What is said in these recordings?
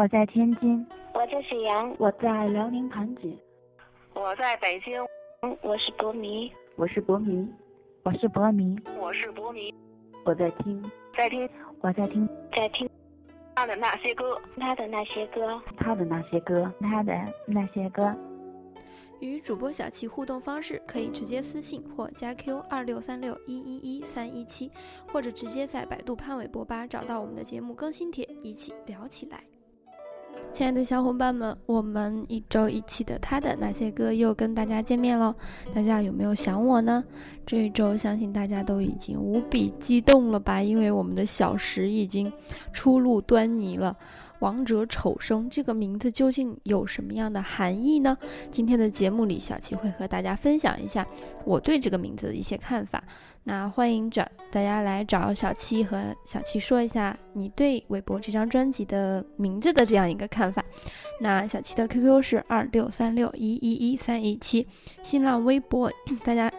我在天津，我在沈阳，我在辽宁盘锦，我在北京，我是博迷，我是博迷，我是博迷，我是博迷，我在听，在听，我在听，在听。他的那些歌，他的那些歌，他的那些歌，他的那些歌。与主播小七互动方式可以直接私信或加 Q 二六三六一一一三一七，或者直接在百度潘玮柏吧找到我们的节目更新帖，一起聊起来。亲爱的小伙伴们，我们一周一期的他的那些歌又跟大家见面喽，大家有没有想我呢？这一周相信大家都已经无比激动了吧，因为我们的小时已经初露端倪了。王者丑生这个名字究竟有什么样的含义呢？今天的节目里，小七会和大家分享一下我对这个名字的一些看法。那欢迎找大家来找小七和小七说一下你对韦博这张专辑的名字的这样一个看法。那小七的 QQ 是二六三六一一一三一七，新浪微博大家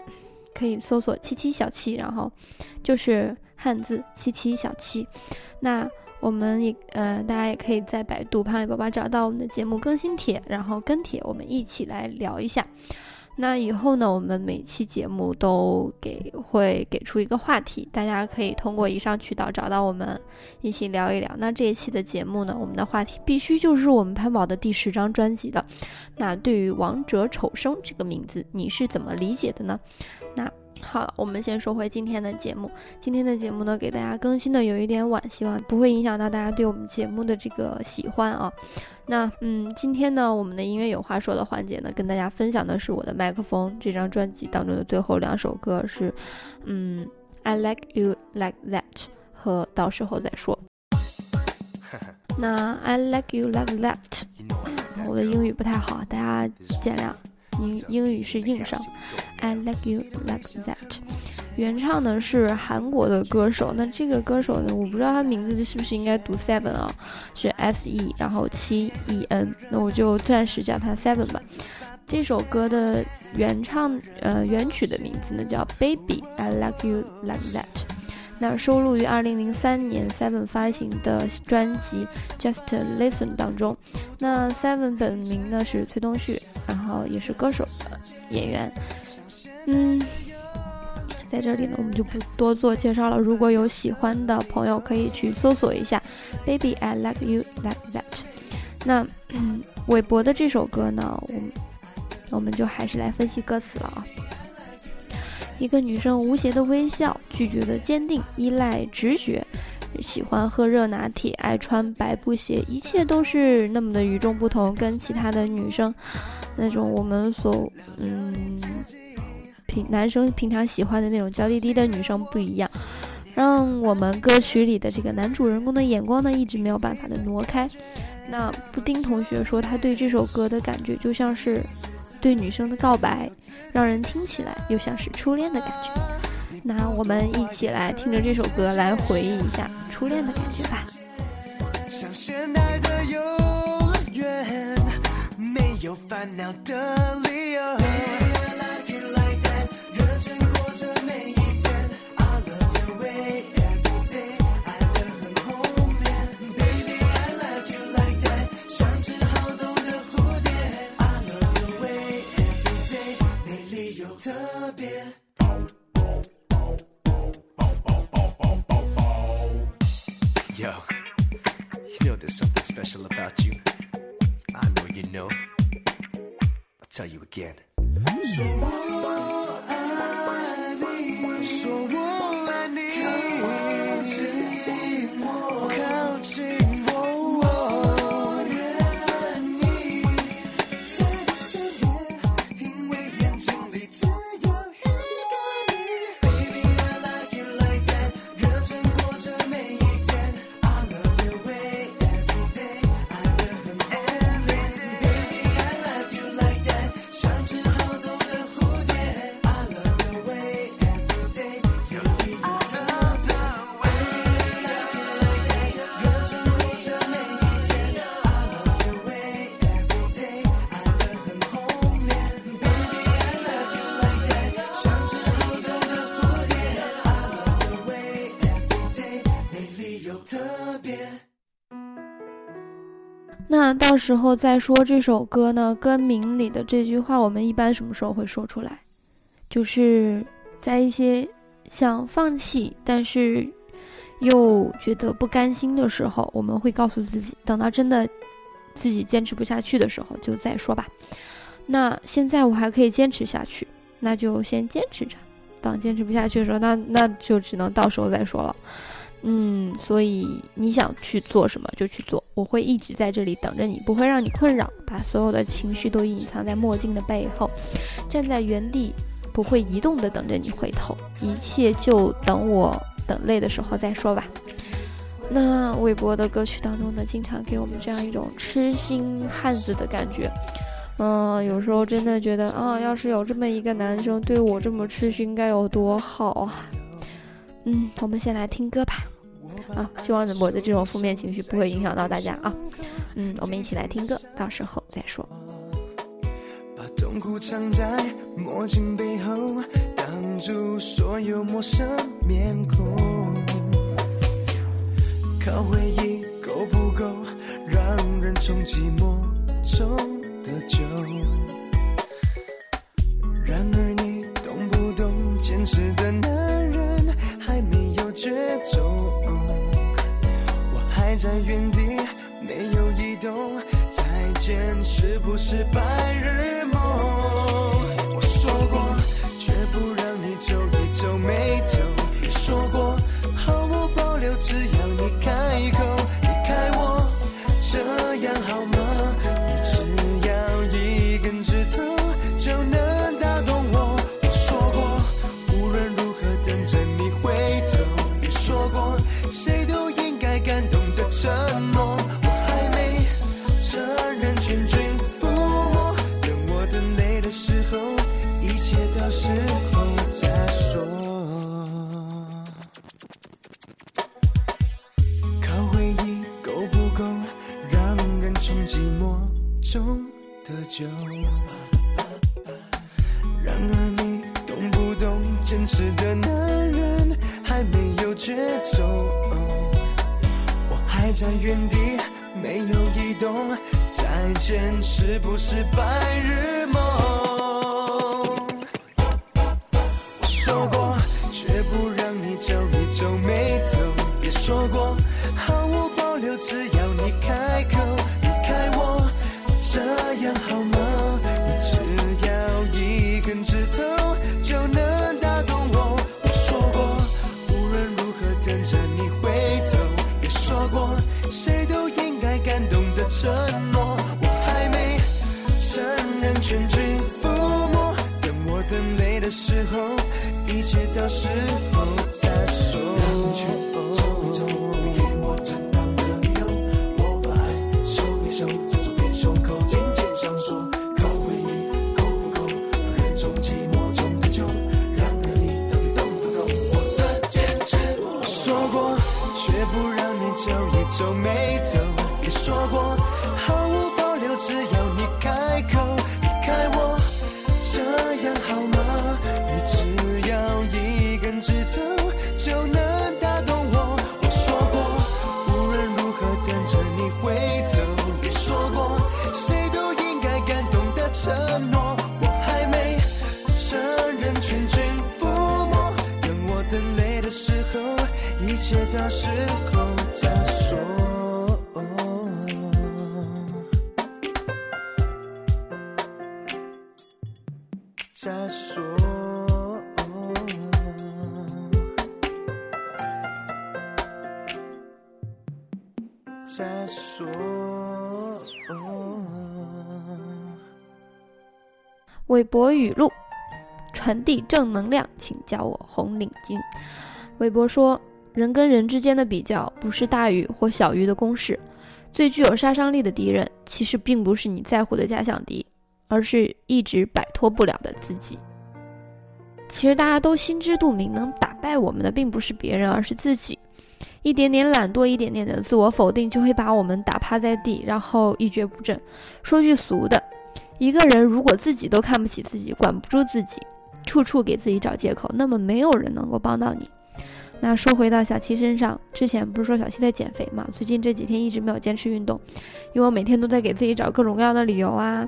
可以搜索七七小七，然后就是汉字七七小七。那。我们也呃，大家也可以在百度潘玮柏吧找到我们的节目更新帖，然后跟帖，我们一起来聊一下。那以后呢，我们每期节目都给会给出一个话题，大家可以通过以上渠道找到我们，一起聊一聊。那这一期的节目呢，我们的话题必须就是我们潘宝的第十张专辑了。那对于“王者丑生”这个名字，你是怎么理解的呢？那。好了，我们先说回今天的节目。今天的节目呢，给大家更新的有一点晚，希望不会影响到大家对我们节目的这个喜欢啊。那嗯，今天呢，我们的音乐有话说的环节呢，跟大家分享的是我的麦克风这张专辑当中的最后两首歌是，嗯，I Like You Like That 和到时候再说。那 I Like You Like That，我的英语不太好，大家见谅。英英语是硬伤，I like you like that。原唱呢是韩国的歌手，那这个歌手呢，我不知道他名字是不是应该读 seven 啊？是 S E，然后七 E N，那我就暂时叫他 seven 吧。这首歌的原唱呃原曲的名字呢叫 Baby I like you like that，那收录于二零零三年 Seven 发行的专辑 Just Listen 当中。那 Seven 本名呢是崔东旭。然后也是歌手的演员，嗯，在这里呢，我们就不多做介绍了。如果有喜欢的朋友，可以去搜索一下《Baby I Like You Like That》。那韦伯的这首歌呢，我们我们就还是来分析歌词了啊。一个女生无邪的微笑，拒绝的坚定，依赖直觉，喜欢喝热拿铁，爱穿白布鞋，一切都是那么的与众不同，跟其他的女生。那种我们所嗯平男生平常喜欢的那种娇滴滴的女生不一样，让我们歌曲里的这个男主人公的眼光呢一直没有办法的挪开。那布丁同学说他对这首歌的感觉就像是对女生的告白，让人听起来又像是初恋的感觉。那我们一起来听着这首歌来回忆一下初恋的感觉吧。像现在的永远没有烦恼的理由。Special about you. I know you know. I'll tell you again. 说那到时候再说这首歌呢，歌名里的这句话，我们一般什么时候会说出来？就是在一些想放弃，但是又觉得不甘心的时候，我们会告诉自己，等到真的自己坚持不下去的时候，就再说吧。那现在我还可以坚持下去，那就先坚持着。等坚持不下去的时候，那那就只能到时候再说了。嗯，所以你想去做什么就去做，我会一直在这里等着你，不会让你困扰，把所有的情绪都隐藏在墨镜的背后，站在原地不会移动的等着你回头，一切就等我等累的时候再说吧。那韦伯的歌曲当中呢，经常给我们这样一种痴心汉子的感觉。嗯，有时候真的觉得啊，要是有这么一个男生对我这么痴心，该有多好啊！嗯，我们先来听歌吧。啊，希望我的这种负面情绪不会影响到大家啊。嗯，我们一起来听歌，到时候再说。把痛苦藏在墨镜背后，挡住所有陌生面孔。靠回忆够不够让人从寂寞中得救？然而你懂不懂，坚持的男人还没有绝种。在原地没有移动，再见是不是白日梦？都没走，也说过再说。再说。韦伯语录：传递正能量，请叫我红领巾。韦伯说，人跟人之间的比较不是大于或小于的公式，最具有杀伤力的敌人其实并不是你在乎的假想敌，而是一直摆脱不了的自己。其实大家都心知肚明，能打败我们的并不是别人，而是自己。一点点懒惰，一点点的自我否定，就会把我们打趴在地，然后一蹶不振。说句俗的，一个人如果自己都看不起自己，管不住自己，处处给自己找借口，那么没有人能够帮到你。那说回到小七身上，之前不是说小七在减肥嘛？最近这几天一直没有坚持运动，因为我每天都在给自己找各种各样的理由啊，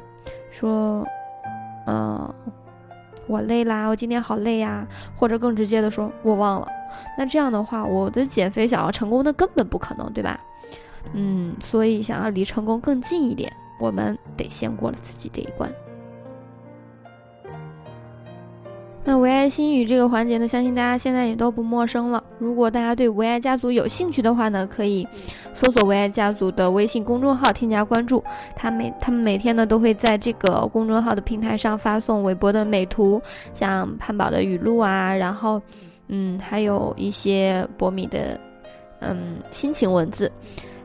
说，嗯，我累啦，我今天好累呀，或者更直接的说，我忘了。那这样的话，我的减肥想要成功那根本不可能，对吧？嗯，所以想要离成功更近一点，我们得先过了自己这一关。那唯爱心语这个环节呢，相信大家现在也都不陌生了。如果大家对唯爱家族有兴趣的话呢，可以搜索唯爱家族的微信公众号，添加关注。他每他们每天呢都会在这个公众号的平台上发送韦博的美图，像潘宝的语录啊，然后嗯，还有一些博米的嗯心情文字。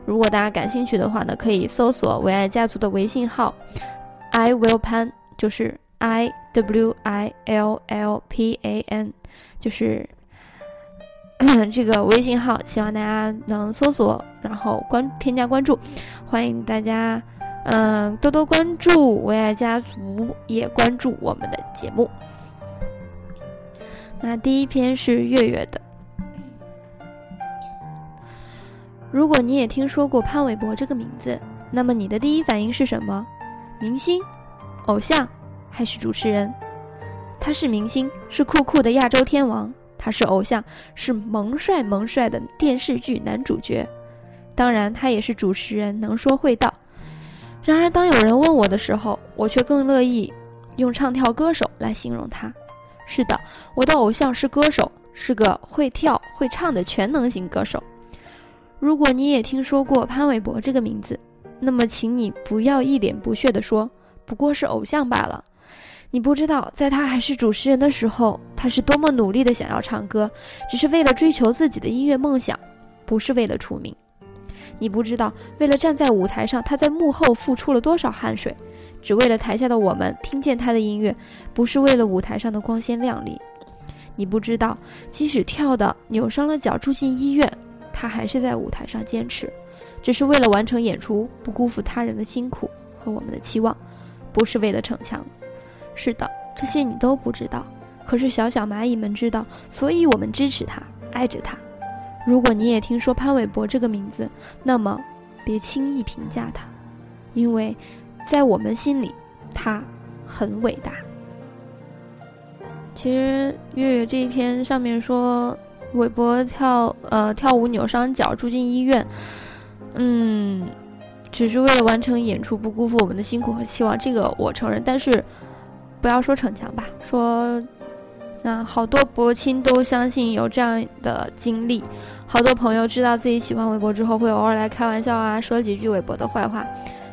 如果大家感兴趣的话呢，可以搜索唯爱家族的微信号，I will 潘，就是。i w i l l p a n，就是 这个微信号，希望大家能搜索，然后关添加关注，欢迎大家，嗯，多多关注唯爱家族，也关注我们的节目。那第一篇是月月的，如果你也听说过潘玮柏这个名字，那么你的第一反应是什么？明星？偶像？还是主持人，他是明星，是酷酷的亚洲天王；他是偶像，是萌帅萌帅的电视剧男主角。当然，他也是主持人，能说会道。然而，当有人问我的时候，我却更乐意用唱跳歌手来形容他。是的，我的偶像是歌手，是个会跳会唱的全能型歌手。如果你也听说过潘玮柏这个名字，那么请你不要一脸不屑地说：“不过是偶像罢了。”你不知道，在他还是主持人的时候，他是多么努力的想要唱歌，只是为了追求自己的音乐梦想，不是为了出名。你不知道，为了站在舞台上，他在幕后付出了多少汗水，只为了台下的我们听见他的音乐，不是为了舞台上的光鲜亮丽。你不知道，即使跳的扭伤了脚住进医院，他还是在舞台上坚持，只是为了完成演出，不辜负他人的辛苦和我们的期望，不是为了逞强。是的，这些你都不知道，可是小小蚂蚁们知道，所以我们支持他，爱着他。如果你也听说潘玮柏这个名字，那么别轻易评价他，因为在我们心里，他很伟大。其实月月这一篇上面说韦博跳呃跳舞扭伤脚住进医院，嗯，只是为了完成演出，不辜负我们的辛苦和期望，这个我承认，但是。不要说逞强吧，说，那好多博亲都相信有这样的经历，好多朋友知道自己喜欢韦博之后，会偶尔来开玩笑啊，说几句韦博的坏话。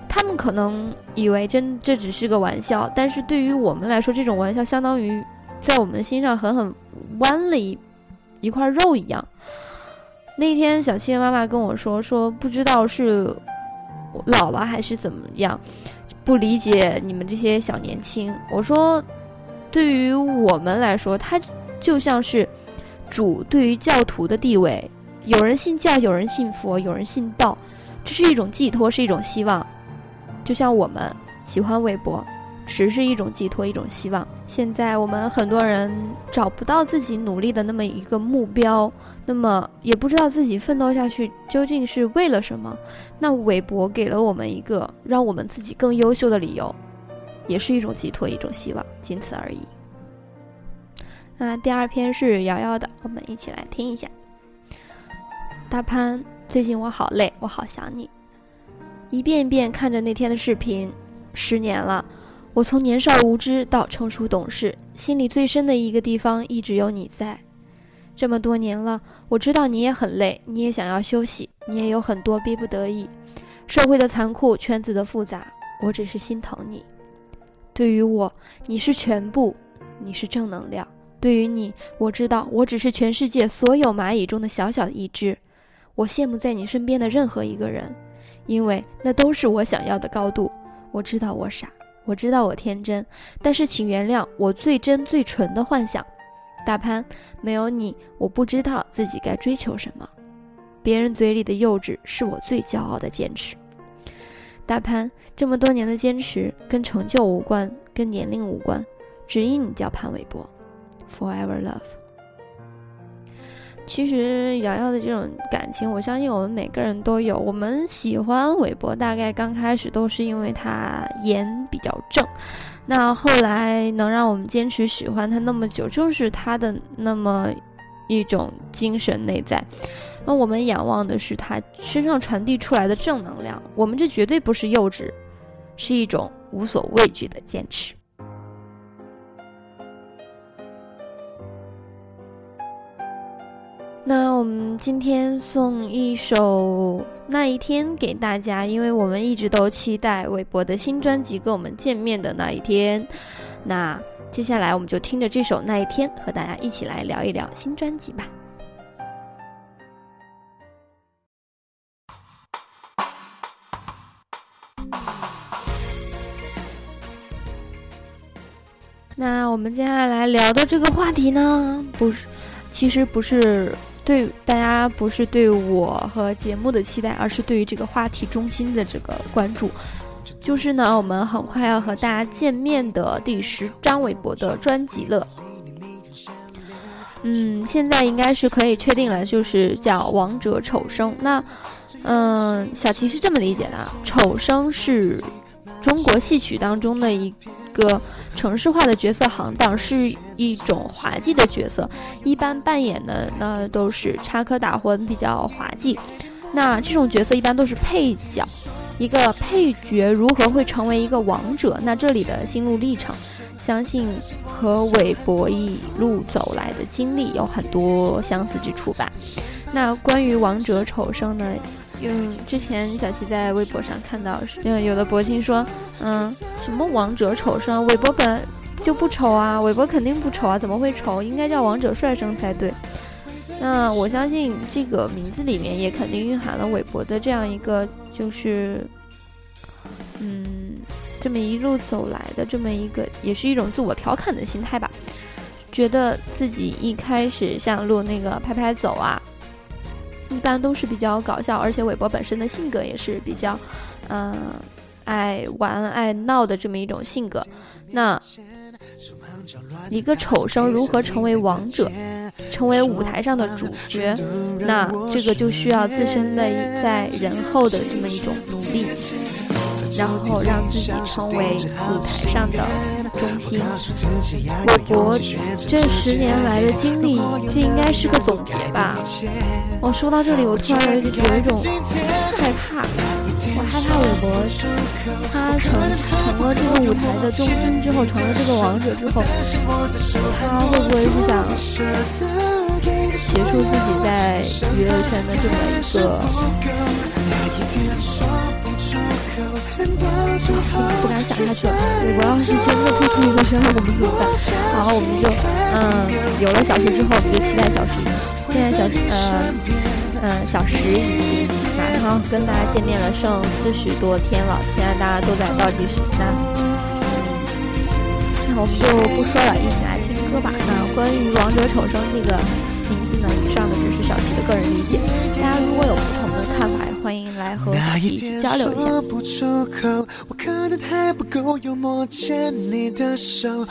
他们可能以为真这只是个玩笑，但是对于我们来说，这种玩笑相当于在我们的心上狠狠剜了一一块肉一样。那天小七的妈妈跟我说，说不知道是老了还是怎么样。不理解你们这些小年轻，我说，对于我们来说，他就像是主对于教徒的地位。有人信教，有人信佛，有人信道，这是一种寄托，是一种希望。就像我们喜欢韦伯，实是一种寄托，一种希望。现在我们很多人找不到自己努力的那么一个目标。那么也不知道自己奋斗下去究竟是为了什么，那韦伯给了我们一个让我们自己更优秀的理由，也是一种寄托，一种希望，仅此而已。那第二篇是瑶瑶的，我们一起来听一下。大潘，最近我好累，我好想你。一遍一遍看着那天的视频，十年了，我从年少无知到成熟懂事，心里最深的一个地方一直有你在。这么多年了，我知道你也很累，你也想要休息，你也有很多逼不得已。社会的残酷，圈子的复杂，我只是心疼你。对于我，你是全部，你是正能量。对于你，我知道我只是全世界所有蚂蚁中的小小一只。我羡慕在你身边的任何一个人，因为那都是我想要的高度。我知道我傻，我知道我天真，但是请原谅我最真最纯的幻想。大潘，没有你，我不知道自己该追求什么。别人嘴里的幼稚，是我最骄傲的坚持。大潘，这么多年的坚持，跟成就无关，跟年龄无关，只因你叫潘玮柏。Forever love。其实瑶瑶的这种感情，我相信我们每个人都有。我们喜欢韦博，大概刚开始都是因为他颜比较正，那后来能让我们坚持喜欢他那么久，就是他的那么一种精神内在。那我们仰望的是他身上传递出来的正能量。我们这绝对不是幼稚，是一种无所畏惧的坚持。那我们今天送一首《那一天》给大家，因为我们一直都期待韦博的新专辑跟我们见面的那一天。那接下来我们就听着这首《那一天》，和大家一起来聊一聊新专辑吧。那我们接下来聊的这个话题呢，不是，其实不是。对大家不是对我和节目的期待，而是对于这个话题中心的这个关注。就是呢，我们很快要和大家见面的第十张韦博的专辑了。嗯，现在应该是可以确定了，就是叫《王者丑生》。那，嗯，小齐是这么理解的：丑生是中国戏曲当中的一个。城市化的角色行当是一种滑稽的角色，一般扮演的那都是插科打诨，比较滑稽。那这种角色一般都是配角。一个配角如何会成为一个王者？那这里的心路历程，相信和韦伯一路走来的经历有很多相似之处吧。那关于王者丑生呢？嗯，之前小七在微博上看到，嗯，有的博青说，嗯，什么王者丑生，韦伯本就不丑啊，韦伯肯定不丑啊，怎么会丑？应该叫王者帅生才对。那我相信这个名字里面也肯定蕴含了韦伯的这样一个，就是，嗯，这么一路走来的这么一个，也是一种自我调侃的心态吧，觉得自己一开始像录那个拍拍走啊。一般都是比较搞笑，而且韦伯本身的性格也是比较，嗯，爱玩爱闹的这么一种性格。那一个丑生如何成为王者，成为舞台上的主角？那这个就需要自身的在人后的这么一种努力。然后让自己成为舞台上的中心。韦博这十年来的经历，这应该是个总结吧。我说到这里，我突然有一有一种害怕，我害怕韦博他成成了这个舞台的中心之后，成了这个王者之后，他会不会是想结束自己在娱乐圈的这么一个？不敢想下去了。我要是真的退出娱乐圈了，我们怎么办？然后我们就，嗯，有了小石之后，我们就期待小石。现在小石，呃，嗯，小石已经马上跟大家见面了，剩四十多天了。现在大家都在倒计时。那，那我们就不说了，一起来听歌吧。那关于《王者丑生》这个名字呢，以上的只是小七的个人理解。大家如果有不同看法，欢迎来和小七一起交流一下。不出口，我可能还不够幽默，牵你的手，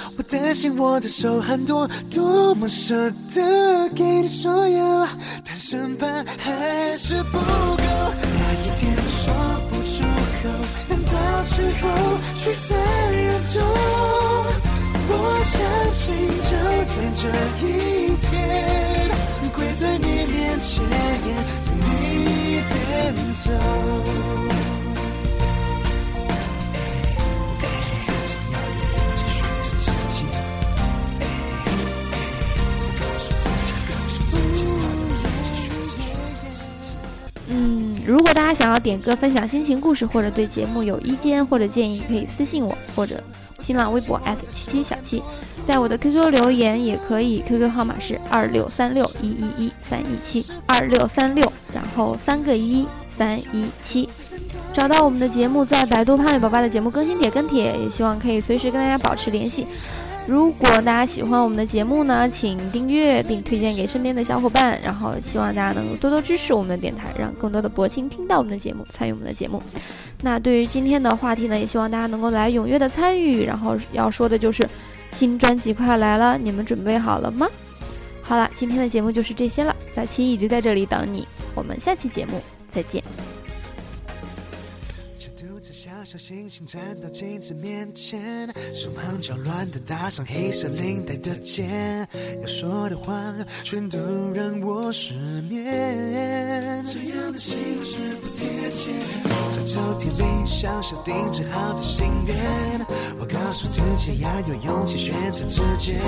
嗯如果大家想要点歌分享心情故事或者对节目有意见或者建议可以私信我或者新浪微博七七小七，在我的 QQ 留言也可以，QQ 号码是二六三六一一一三一七二六三六，然后三个一三一七，找到我们的节目，在百度胖尾宝爸的节目更新帖跟帖，也希望可以随时跟大家保持联系。如果大家喜欢我们的节目呢，请订阅并推荐给身边的小伙伴，然后希望大家能够多多支持我们的电台，让更多的博青听到我们的节目，参与我们的节目。那对于今天的话题呢，也希望大家能够来踊跃的参与。然后要说的就是，新专辑快来了，你们准备好了吗？好了，今天的节目就是这些了。小七一直在这里等你，我们下期节目再见。小星星站到镜子面前，手忙脚乱地搭上黑色领带的肩，要说的话全都让我失眠。这样的形容是不贴切，在抽屉里小小定制好的心愿，我告诉自己要有勇气选择直接。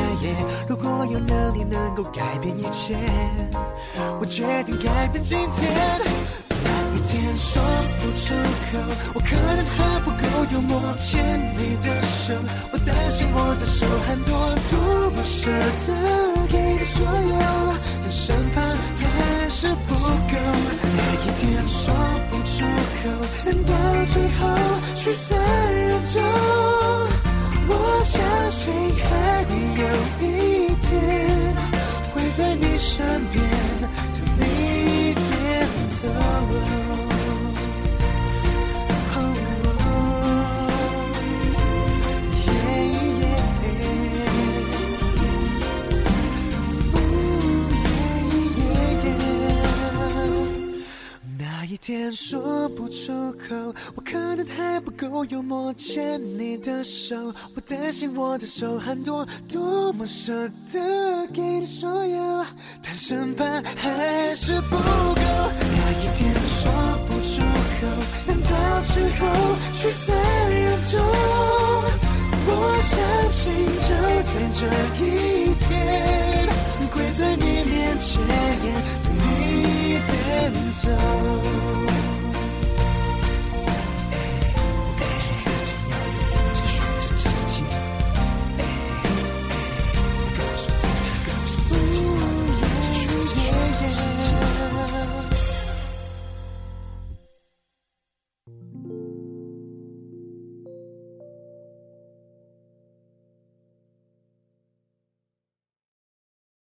如果有能力能够改变一切，我决定改变今天。天说不出口，我可能还不够幽默，牵你的手，我担心我的手很多，多么舍得给你所有，但生怕还是不够。那一天说不出口，等到最后聚散人中，我相信还会有一天会在你身边，对你点头。天说不出口，我可能还不够幽默，牵你的手，我担心我的手很多，多么舍得给你所有，但生怕还是不够。那一天说不出口，但到之后聚散人中，我相信就在这一天，跪在你面前，对你点头。